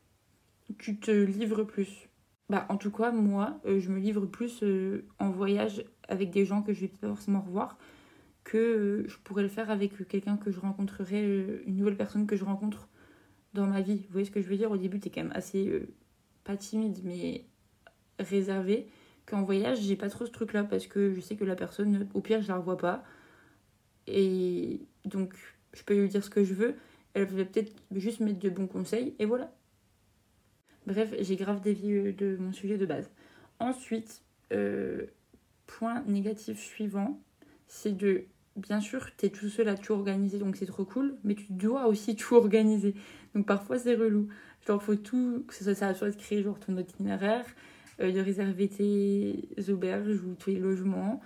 tu te livres plus. Bah, en tout cas, moi, euh, je me livre plus euh, en voyage avec des gens que je vais pas forcément revoir que euh, je pourrais le faire avec quelqu'un que je rencontrerais, une nouvelle personne que je rencontre dans ma vie. Vous voyez ce que je veux dire? Au début, tu es quand même assez, pas timide, mais réservé qu'en voyage, j'ai pas trop ce truc-là parce que je sais que la personne, au pire, je la revois pas. Et donc, je peux lui dire ce que je veux. Elle va peut-être juste mettre de bons conseils et voilà. Bref, j'ai grave dévié de mon sujet de base. Ensuite, euh, point négatif suivant, c'est de. Bien sûr, tu tout seul à tout organiser, donc c'est trop cool, mais tu dois aussi tout organiser. Donc parfois, c'est relou. Genre, faut tout, que soit ça soit créer genre ton itinéraire, euh, de réserver tes auberges ou tes logements,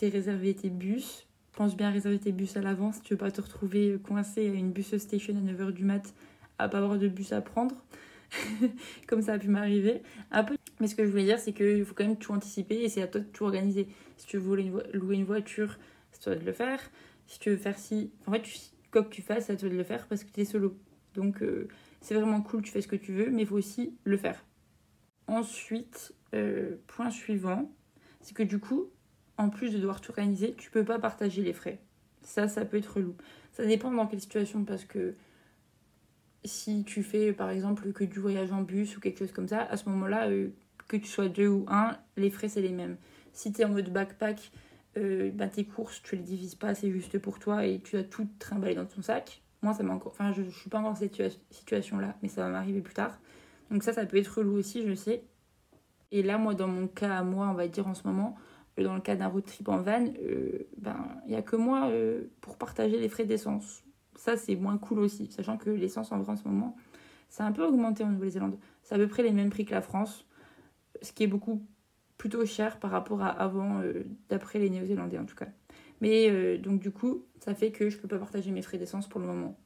de réserver tes bus. Pense bien à réserver tes bus à l'avance si tu veux pas te retrouver coincé à une bus station à 9h du mat à pas avoir de bus à prendre. [LAUGHS] comme ça a pu m'arriver. Un. Mais ce que je voulais dire, c'est qu'il faut quand même tout anticiper et c'est à toi de tout organiser. Si tu veux louer une voiture, c'est à toi de le faire. Si tu veux faire si. En fait, tu... quoi que tu fasses, c'est à toi de le faire parce que tu es solo. Donc, euh, c'est vraiment cool, tu fais ce que tu veux, mais il faut aussi le faire. Ensuite, euh, point suivant, c'est que du coup, en plus de devoir tout organiser, tu peux pas partager les frais. Ça, ça peut être relou. Ça dépend dans quelle situation parce que si tu fais par exemple que du voyage en bus ou quelque chose comme ça, à ce moment-là, euh, que tu sois deux ou un, les frais c'est les mêmes. Si tu es en mode backpack, euh, bah, tes courses, tu les divises pas, c'est juste pour toi et tu as tout trimballé dans ton sac. Moi, ça m'a encore. Enfin, je, je suis pas encore dans cette situation-là, mais ça va m'arriver plus tard. Donc ça, ça peut être relou aussi, je sais. Et là, moi, dans mon cas à moi, on va dire en ce moment, euh, dans le cas d'un road trip en van, euh, ben, il n'y a que moi euh, pour partager les frais d'essence. Ça, c'est moins cool aussi, sachant que l'essence en vrai en ce moment, ça a un peu augmenté en Nouvelle-Zélande. C'est à peu près les mêmes prix que la France, ce qui est beaucoup plutôt cher par rapport à avant, d'après les Néo-Zélandais en tout cas. Mais donc du coup, ça fait que je peux pas partager mes frais d'essence pour le moment.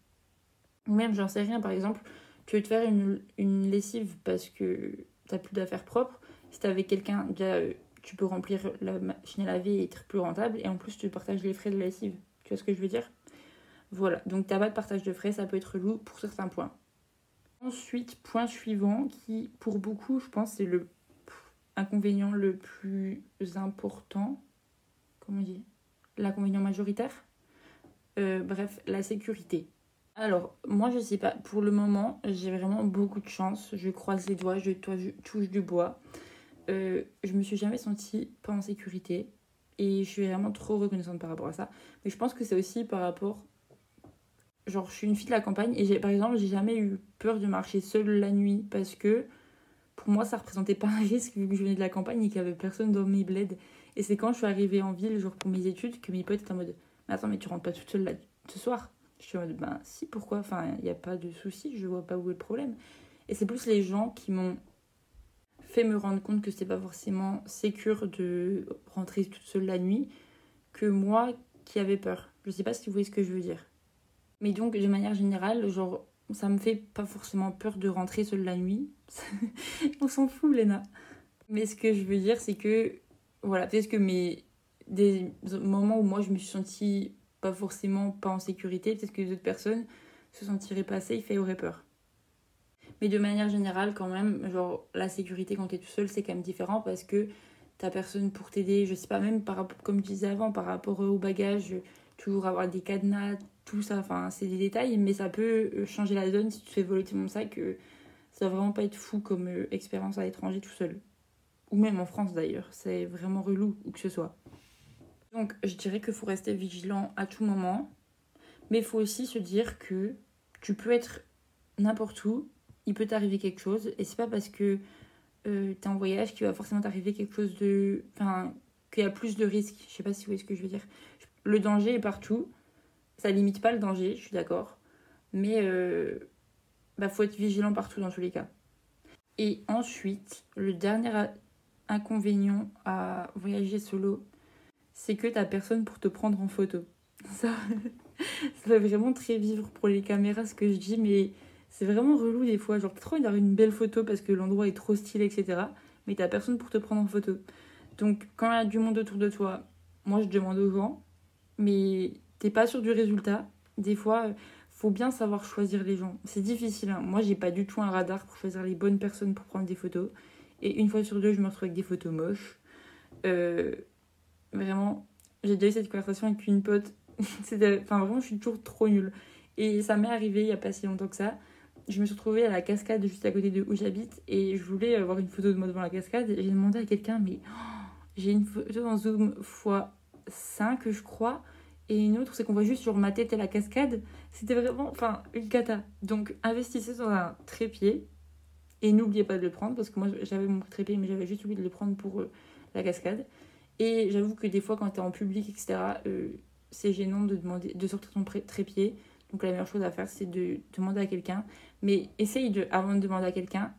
Ou même, j'en sais rien, par exemple, tu veux te faire une, une lessive parce que t'as plus d'affaires propres. Si t'es avec quelqu'un, déjà, euh, tu peux remplir la machine à laver et être plus rentable. Et en plus, tu partages les frais de la lessive. Tu vois ce que je veux dire? Voilà. Donc, t'as pas de partage de frais, ça peut être loup pour certains points. Ensuite, point suivant qui, pour beaucoup, je pense, c'est le inconvénient le plus important. Comment on dit? L'inconvénient majoritaire. Euh, bref, la sécurité. Alors, moi, je sais pas. Pour le moment, j'ai vraiment beaucoup de chance. Je croise les doigts, je, touche du bois. Euh, je me suis jamais sentie pas en sécurité. Et je suis vraiment trop reconnaissante par rapport à ça. Mais je pense que c'est aussi par rapport. Genre, je suis une fille de la campagne et par exemple, j'ai jamais eu peur de marcher seule la nuit parce que pour moi, ça représentait pas un risque vu que je venais de la campagne et qu'il y avait personne dans mes bleds. Et c'est quand je suis arrivée en ville, genre pour mes études, que mes potes étaient en mode Mais attends, mais tu rentres pas toute seule là ce soir Je suis en mode Ben si, pourquoi? Enfin, il n'y a pas de souci, je vois pas où est le problème. Et c'est plus les gens qui m'ont fait me rendre compte que c'était pas forcément sécure de rentrer toute seule la nuit que moi qui avais peur. Je sais pas si vous voyez ce que je veux dire. Mais donc, de manière générale, genre, ça me fait pas forcément peur de rentrer seule la nuit. [LAUGHS] On s'en fout, Léna. Mais ce que je veux dire, c'est que, voilà, peut-être que mes. Des moments où moi je me suis sentie pas forcément pas en sécurité, peut-être que d'autres personnes se sentiraient pas safe et auraient peur. Mais de manière générale, quand même, genre, la sécurité quand t'es tout seul, c'est quand même différent parce que t'as personne pour t'aider. Je sais pas, même par, comme je disais avant, par rapport au bagage, toujours avoir des cadenas, tout ça, enfin, c'est des détails, mais ça peut euh, changer la donne si tu fais voler mon sac. Euh, ça va vraiment pas être fou comme euh, expérience à l'étranger tout seul. Ou même en France d'ailleurs, c'est vraiment relou, où que ce soit. Donc je dirais qu'il faut rester vigilant à tout moment, mais il faut aussi se dire que tu peux être n'importe où, il peut t'arriver quelque chose, et c'est pas parce que euh, t'es en voyage qu'il va forcément t'arriver quelque chose de. Enfin, qu'il y a plus de risques. Je sais pas si vous voyez ce que je veux dire. Le danger est partout, ça limite pas le danger, je suis d'accord, mais euh, bah, faut être vigilant partout dans tous les cas. Et ensuite, le dernier inconvénient à voyager solo, c'est que t'as personne pour te prendre en photo. [LAUGHS] Ça, ça fait vraiment très vivre pour les caméras ce que je dis, mais c'est vraiment relou des fois. Genre, t'as trop envie d'avoir une belle photo parce que l'endroit est trop stylé, etc. Mais t'as personne pour te prendre en photo. Donc, quand il y a du monde autour de toi, moi je demande aux gens, mais t'es pas sûr du résultat. Des fois, faut bien savoir choisir les gens. C'est difficile. Hein. Moi, j'ai pas du tout un radar pour choisir les bonnes personnes pour prendre des photos. Et une fois sur deux, je me retrouve avec des photos moches. Euh, vraiment, j'ai déjà eu cette conversation avec une pote. [LAUGHS] enfin, vraiment, je suis toujours trop nulle. Et ça m'est arrivé il y a pas si longtemps que ça. Je me suis retrouvée à la cascade juste à côté de où j'habite et je voulais avoir une photo de moi devant la cascade. J'ai demandé à quelqu'un, mais oh, j'ai une photo en zoom x5, je crois. Et une autre, c'est qu'on voit juste sur ma tête et la cascade. C'était vraiment, enfin, une cata. Donc, investissez dans un trépied. Et n'oubliez pas de le prendre, parce que moi, j'avais mon trépied, mais j'avais juste oublié de le prendre pour euh, la cascade. Et j'avoue que des fois, quand tu es en public, etc., euh, c'est gênant de, demander, de sortir ton trépied. Donc, la meilleure chose à faire, c'est de demander à quelqu'un. Mais essaye, de, avant de demander à quelqu'un,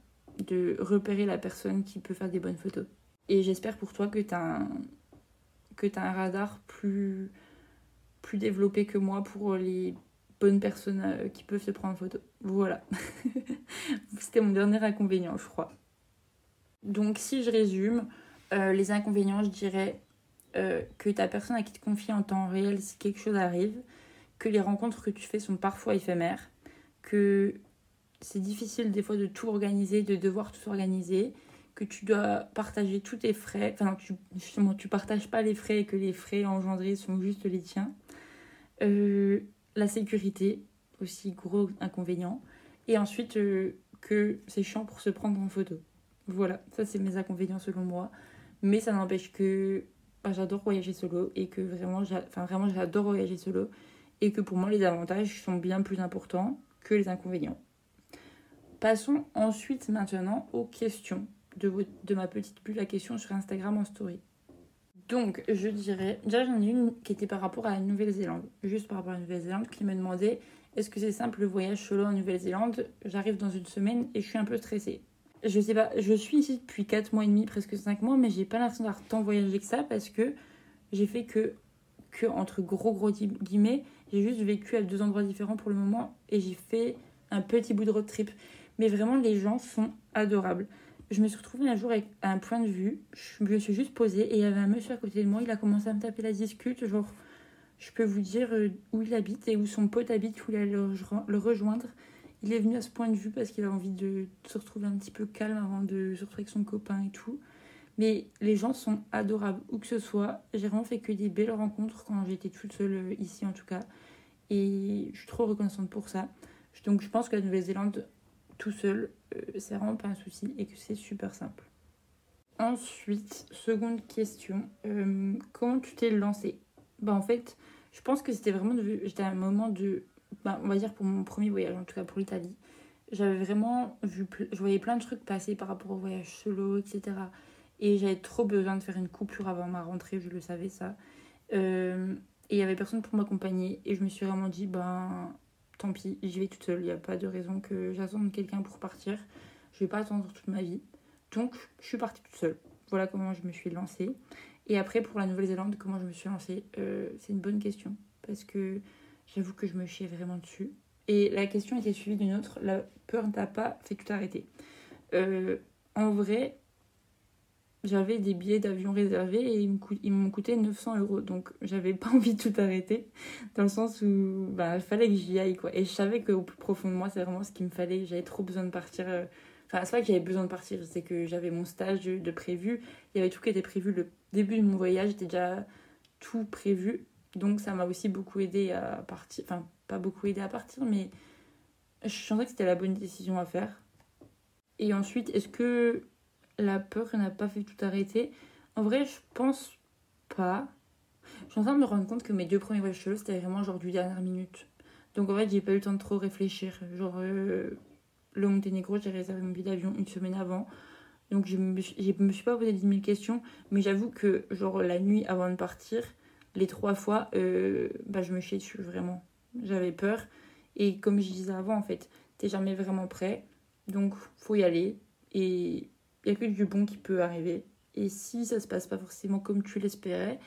de repérer la personne qui peut faire des bonnes photos. Et j'espère pour toi que tu as, as un radar plus plus développé que moi pour les bonnes personnes euh, qui peuvent se prendre en photo. Voilà. [LAUGHS] C'était mon dernier inconvénient, je crois. Donc si je résume, euh, les inconvénients, je dirais euh, que ta personne à qui te confie en temps réel si quelque chose arrive, que les rencontres que tu fais sont parfois éphémères, que c'est difficile des fois de tout organiser, de devoir tout organiser, que tu dois partager tous tes frais, enfin tu, justement tu partages pas les frais et que les frais engendrés sont juste les tiens, euh, la sécurité, aussi gros inconvénient. Et ensuite, que c'est chiant pour se prendre en photo. Voilà, ça c'est mes inconvénients selon moi. Mais ça n'empêche que bah, j'adore voyager solo et que vraiment, j'adore voyager solo. Et que pour moi, les avantages sont bien plus importants que les inconvénients. Passons ensuite maintenant aux questions de, de ma petite bulle à questions sur Instagram en story. Donc, je dirais. Déjà, j'en ai une qui était par rapport à la Nouvelle-Zélande. Juste par rapport à la Nouvelle-Zélande, qui me demandait est-ce que c'est simple le voyage solo en Nouvelle-Zélande? J'arrive dans une semaine et je suis un peu stressée. Je sais pas, je suis ici depuis 4 mois et demi, presque 5 mois, mais j'ai pas l'impression d'avoir tant voyagé que ça parce que j'ai fait que, que, entre gros gros guillemets, j'ai juste vécu à deux endroits différents pour le moment et j'ai fait un petit bout de road trip. Mais vraiment, les gens sont adorables je me suis retrouvée un jour avec un point de vue. Je me suis juste posée et il y avait un monsieur à côté de moi. Il a commencé à me taper la discute. Genre, je peux vous dire euh, où il habite et où son pote habite, où il allait le rejoindre. Il est venu à ce point de vue parce qu'il a envie de se retrouver un petit peu calme avant de se retrouver avec son copain et tout. Mais les gens sont adorables, où que ce soit. J'ai vraiment fait que des belles rencontres quand j'étais toute seule euh, ici en tout cas. Et je suis trop reconnaissante pour ça. Donc je pense que la Nouvelle-Zélande, tout seul, euh, c'est vraiment pas un souci et que c'est super simple. Ensuite, seconde question, euh, comment tu t'es lancé Bah en fait, je pense que c'était vraiment, j'étais à un moment de, bah, on va dire pour mon premier voyage, en tout cas pour l'Italie. J'avais vraiment vu, je voyais plein de trucs passer par rapport au voyage solo, etc. Et j'avais trop besoin de faire une coupure avant ma rentrée, je le savais ça. Euh, et il y avait personne pour m'accompagner. Et je me suis vraiment dit, ben tant pis, j'y vais toute seule. Il n'y a pas de raison que j'attende quelqu'un pour partir. Je vais pas attendre toute ma vie. Donc, je suis partie toute seule. Voilà comment je me suis lancée. Et après, pour la Nouvelle-Zélande, comment je me suis lancée? Euh, C'est une bonne question. Parce que j'avoue que je me chiais vraiment dessus. Et la question était suivie d'une autre. La peur ne t'a pas fait tout arrêter. Euh, en vrai, j'avais des billets d'avion réservés et ils m'ont coûté 900 euros. Donc j'avais pas [LAUGHS] envie de tout arrêter, dans le sens où bah, il fallait que j'y aille. Quoi. Et je savais qu'au plus profond de moi, c'est vraiment ce qu'il me fallait. J'avais trop besoin de partir. Euh, enfin, c'est pas que j'avais besoin de partir, c'est que j'avais mon stage de, prévu. Il y avait tout qui était prévu. Le début de mon voyage était déjà tout prévu. Donc ça m'a aussi beaucoup aidé à partir. Enfin, pas beaucoup aidé à partir, mais je sentais que c'était la bonne décision à faire. Et ensuite, est-ce que la peur n'a pas fait tout arrêter? En vrai, je pense pas. Je suis en train de me rendre compte que mes deux premiers voyages c'était vraiment genre du dernière minute. Donc en fait, j'ai pas eu le temps de trop réfléchir. Genre, euh, le Monténégro, j'ai réservé mon billet d'avion une semaine avant. Donc je me, je me suis pas posé 10 000 questions. Mais j'avoue que, genre, la nuit avant de partir, les trois fois, euh, bah, je me chiais dessus vraiment. J'avais peur. Et comme je disais avant, en fait, t'es jamais vraiment prêt. Donc, faut y aller. Et il n'y a que du bon qui peut arriver. Et si ça se passe pas forcément comme tu l'espérais,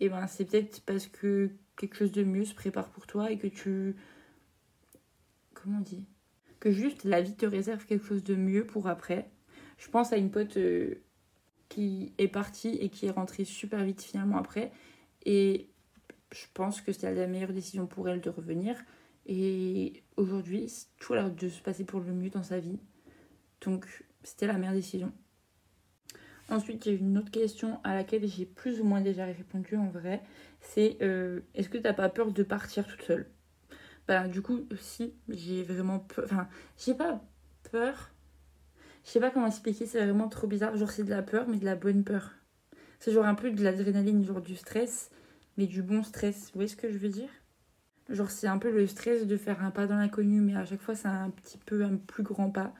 et eh ben c'est peut-être parce que quelque chose de mieux se prépare pour toi et que tu. Comment on dit Que juste la vie te réserve quelque chose de mieux pour après. Je pense à une pote euh, qui est partie et qui est rentrée super vite finalement après. Et je pense que c'était la meilleure décision pour elle de revenir. Et aujourd'hui, tout a l'air de se passer pour le mieux dans sa vie. Donc, c'était la meilleure décision. Ensuite, il y a une autre question à laquelle j'ai plus ou moins déjà répondu en vrai. C'est euh, est-ce que t'as pas peur de partir toute seule? Bah, du coup, si, j'ai vraiment peur. Enfin, j'ai pas peur. Je sais pas comment expliquer, c'est vraiment trop bizarre. Genre, c'est de la peur, mais de la bonne peur. C'est genre un peu de l'adrénaline, genre du stress, mais du bon stress. Vous voyez ce que je veux dire? Genre, c'est un peu le stress de faire un pas dans l'inconnu, mais à chaque fois, c'est un petit peu un plus grand pas.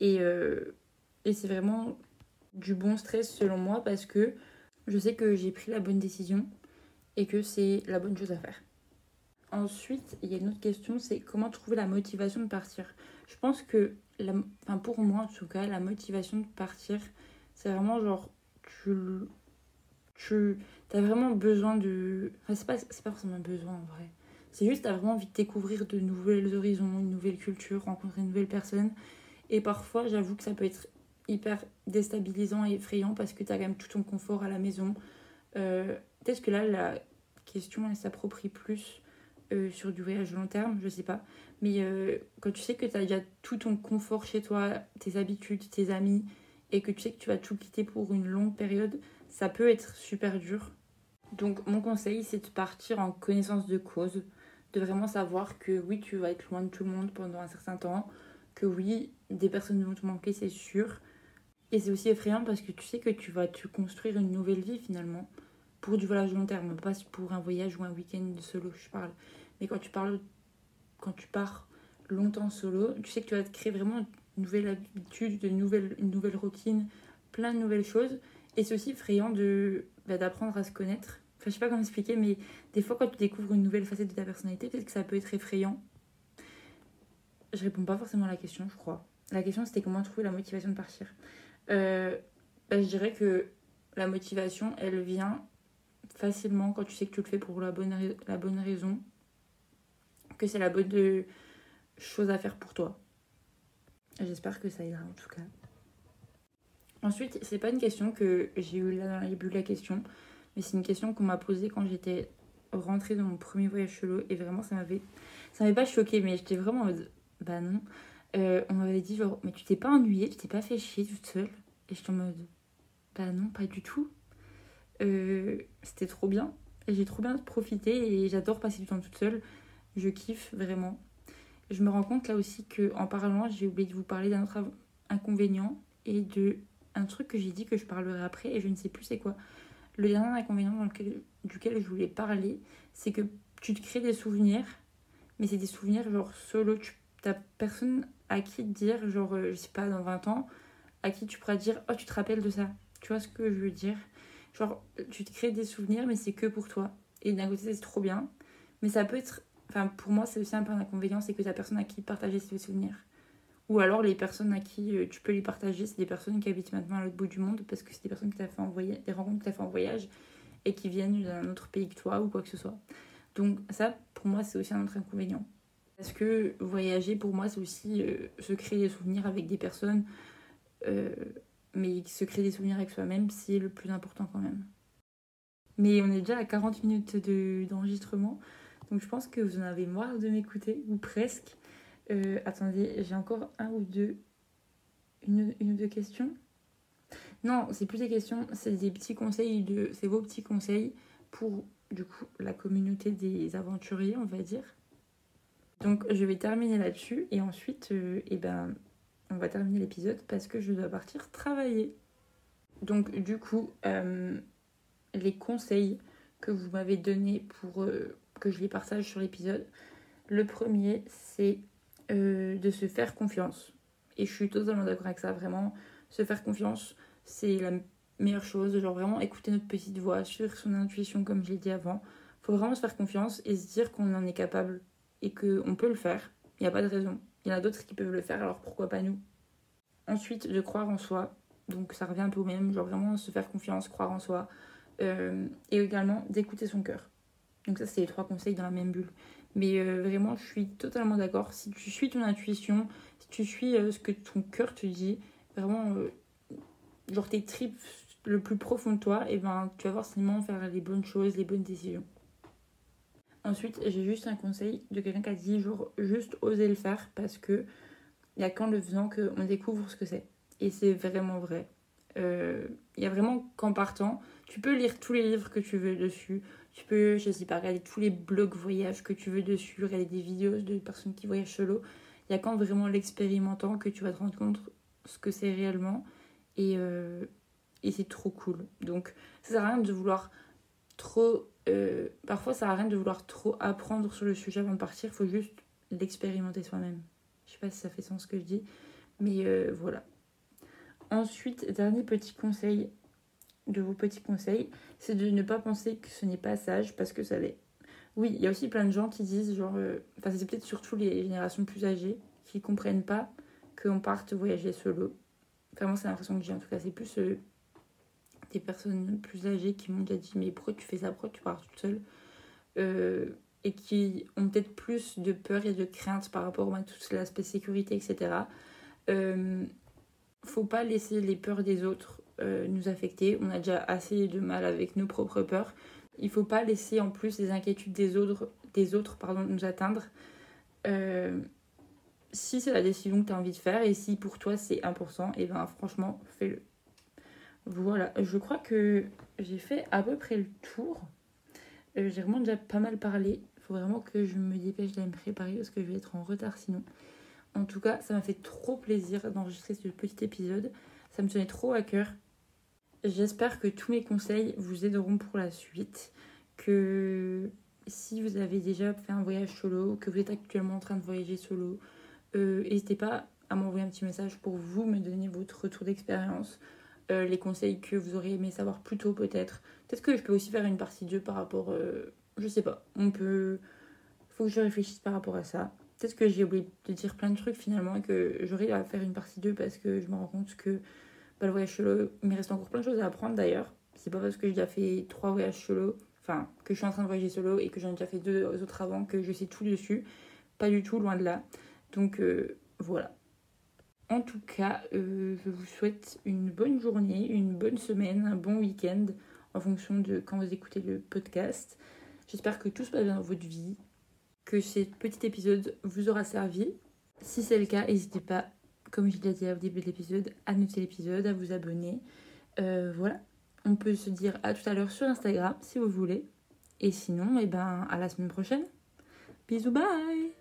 Et, euh, et c'est vraiment du bon stress selon moi parce que je sais que j'ai pris la bonne décision et que c'est la bonne chose à faire. Ensuite, il y a une autre question, c'est comment trouver la motivation de partir? Je pense que, pour moi en tout cas, la motivation de partir, c'est vraiment genre, tu as vraiment besoin de... Enfin, c'est pas, pas forcément besoin en vrai. C'est juste, tu as vraiment envie de découvrir de nouvelles horizons, une nouvelle culture, rencontrer une nouvelle personne. Et parfois, j'avoue que ça peut être hyper déstabilisant et effrayant parce que tu as quand même tout ton confort à la maison. Euh, peut-être que là, la question, elle s'approprie plus euh, sur du voyage long terme, je sais pas. Mais euh, quand tu sais que tu as déjà tout ton confort chez toi, tes habitudes, tes amis, et que tu sais que tu vas tout quitter pour une longue période, ça peut être super dur. Donc mon conseil, c'est de partir en connaissance de cause, de vraiment savoir que oui, tu vas être loin de tout le monde pendant un certain temps, que oui, des personnes vont te manquer, c'est sûr, et c'est aussi effrayant parce que tu sais que tu vas te construire une nouvelle vie finalement pour du voyage long terme, pas pour un voyage ou un week-end solo, je parle. Mais quand tu parles, quand tu pars longtemps solo, tu sais que tu vas te créer vraiment une nouvelle habitude, de nouvelles, une nouvelle routine, plein de nouvelles choses. Et c'est aussi effrayant de bah, d'apprendre à se connaître. Enfin, je sais pas comment expliquer, mais des fois, quand tu découvres une nouvelle facette de ta personnalité, peut-être que ça peut être effrayant. Je réponds pas forcément à la question, je crois. La question, c'était comment trouver la motivation de partir. Euh, bah, je dirais que la motivation, elle vient facilement quand tu sais que tu le fais pour la bonne, la bonne raison, que c'est la bonne de... chose à faire pour toi. J'espère que ça ira en tout cas. Ensuite, c'est pas une question que j'ai eu là dans début de la question, mais c'est une question qu'on m'a posée quand j'étais rentrée dans mon premier voyage solo et vraiment ça m'avait ça m'avait pas choqué mais j'étais vraiment Bah non. Euh, on m'avait dit genre, mais tu t'es pas ennuyée, tu t'es pas fait chier toute seule? Et j'étais en mode, bah non, pas du tout. Euh, c'était trop bien. J'ai trop bien profité et j'adore passer du temps toute seule. Je kiffe vraiment. Je me rends compte là aussi que en parlant, j'ai oublié de vous parler d'un autre inconvénient et de un truc que j'ai dit que je parlerai après et je ne sais plus c'est quoi. Le dernier inconvénient duquel je voulais parler, c'est que tu te crées des souvenirs, mais c'est des souvenirs genre solo. Tu t'as personne à qui te dire, genre, euh, je sais pas, dans 20 ans, à qui tu pourras dire, oh, tu te rappelles de ça? Tu vois ce que je veux dire? Genre, tu te crées des souvenirs, mais c'est que pour toi. Et d'un côté, c'est trop bien. Mais ça peut être. Enfin, pour moi, c'est aussi un peu un inconvénient, c'est que t'as personne à qui partager ces souvenirs. Ou alors, les personnes à qui euh, tu peux les partager, c'est des personnes qui habitent maintenant à l'autre bout du monde, parce que c'est des personnes que fait en voyage, des rencontres que t'as fait en voyage, et qui viennent d'un autre pays que toi, ou quoi que ce soit. Donc, ça, pour moi, c'est aussi un autre inconvénient. Parce que voyager, pour moi, c'est aussi euh, se créer des souvenirs avec des personnes. Euh, mais se créer des souvenirs avec soi-même, c'est le plus important quand même. Mais on est déjà à 40 minutes d'enregistrement. donc je pense que vous en avez marre de m'écouter, ou presque. Euh, attendez, j'ai encore un ou deux. Une, ou deux questions Non, c'est plus des questions, c'est des petits conseils. De, c'est vos petits conseils pour la communauté des aventuriers, on va dire. Donc je vais terminer là-dessus et ensuite, euh, eh ben, on va terminer l'épisode parce que je dois partir travailler. Donc du coup, euh, les conseils que vous m'avez donnés pour que je les partage sur l'épisode, le premier c'est de se faire confiance. Et je suis totalement d'accord avec ça, vraiment, se faire confiance, c'est la meilleure chose. Genre vraiment écouter notre petite voix, suivre son intuition comme je l'ai dit avant. Faut vraiment se faire confiance et se dire qu'on en est capable et qu'on peut le faire. Il n'y a pas de raison. Il y en a d'autres qui peuvent le faire, alors pourquoi pas nous? Ensuite, de croire en soi. Donc ça revient un peu au même, genre vraiment se faire confiance, croire en soi. Euh, et également d'écouter son cœur. Donc ça, c'est les trois conseils dans la même bulle. Mais euh, vraiment, je suis totalement d'accord. Si tu suis ton intuition, si tu suis euh, ce que ton cœur te dit, vraiment, genre tes tripes le plus profond de toi, et eh ben tu vas forcément faire les bonnes choses, les bonnes décisions. Ensuite, j'ai juste un conseil de quelqu'un qui a dit genre juste oser le faire parce que il y a qu'en le faisant qu'on découvre ce que c'est. Et c'est vraiment vrai. Euh, il y a vraiment qu'en partant, tu peux lire tous les livres que tu veux dessus. Tu peux, je sais pas, regarder tous les blogs voyages que tu veux dessus, regarder des vidéos de personnes qui voyagent solo. Il y a qu'en vraiment l'expérimentant que tu vas te rendre compte ce que c'est réellement. Et, euh, et c'est trop cool. Donc, ça sert à rien de vouloir trop euh, parfois ça sert à rien de vouloir trop apprendre sur le sujet avant de partir, faut juste l'expérimenter soi-même. Je sais pas si ça fait sens ce que je dis, mais euh, voilà. Ensuite, dernier petit conseil de vos petits conseils, c'est de ne pas penser que ce n'est pas sage parce que ça l'est. Oui, il y a aussi plein de gens qui disent, genre, euh, enfin, c'est peut-être surtout les générations plus âgées qui comprennent pas qu'on parte voyager solo. Enfin, moi, c'est l'impression que j'ai en tout cas, c'est plus des personnes plus âgées qui m'ont déjà dit mais pourquoi tu fais ça, pourquoi tu pars toute seule? Euh, et qui ont peut-être plus de peur et de crainte par rapport à tout l'aspect sécurité, etc. Faut pas laisser les peurs des autres euh, nous affecter. On a déjà assez de mal avec nos propres peurs. Il faut pas laisser en plus les inquiétudes des autres, des autres pardon, nous atteindre. Euh, si c'est la décision que tu as envie de faire et si pour toi c'est important, et eh ben franchement, fais-le. Voilà, je crois que j'ai fait à peu près le tour. Euh, j'ai vraiment déjà pas mal parlé. Faut vraiment que je me dépêche d'aller me préparer parce que je vais être en retard sinon. En tout cas, ça m'a fait trop plaisir d'enregistrer ce petit épisode. Ça me tenait trop à cœur. J'espère que tous mes conseils vous aideront pour la suite. Que si vous avez déjà fait un voyage solo, que vous êtes actuellement en train de voyager solo, euh, n'hésitez pas à m'envoyer un petit message pour vous me donner votre retour d'expérience euh, les conseils que vous auriez aimé savoir plus tôt peut-être. Peut-être que je peux aussi faire une partie 2 par rapport... Euh, je sais pas, on peut... Faut que je réfléchisse par rapport à ça. Peut-être que j'ai oublié de dire plein de trucs finalement et que j'aurais à faire une partie 2 parce que je me rends compte que bah, le voyage solo, il me reste encore plein de choses à apprendre d'ailleurs. C'est pas parce que j'ai déjà fait trois voyages solo, enfin que je suis en train de voyager solo et que j'en ai déjà fait deux autres avant que je sais tout dessus. Pas du tout, loin de là. Donc euh, voilà. En tout cas, euh, je vous souhaite une bonne journée, une bonne semaine, un bon week-end en fonction de quand vous écoutez le podcast. J'espère que tout se passe bien dans votre vie, que ce petit épisode vous aura servi. Si c'est le cas, n'hésitez pas, comme je l'ai dit au début de l'épisode, à noter l'épisode, à vous abonner. Euh, voilà, on peut se dire à tout à l'heure sur Instagram si vous voulez. Et sinon, eh ben, à la semaine prochaine. Bisous, bye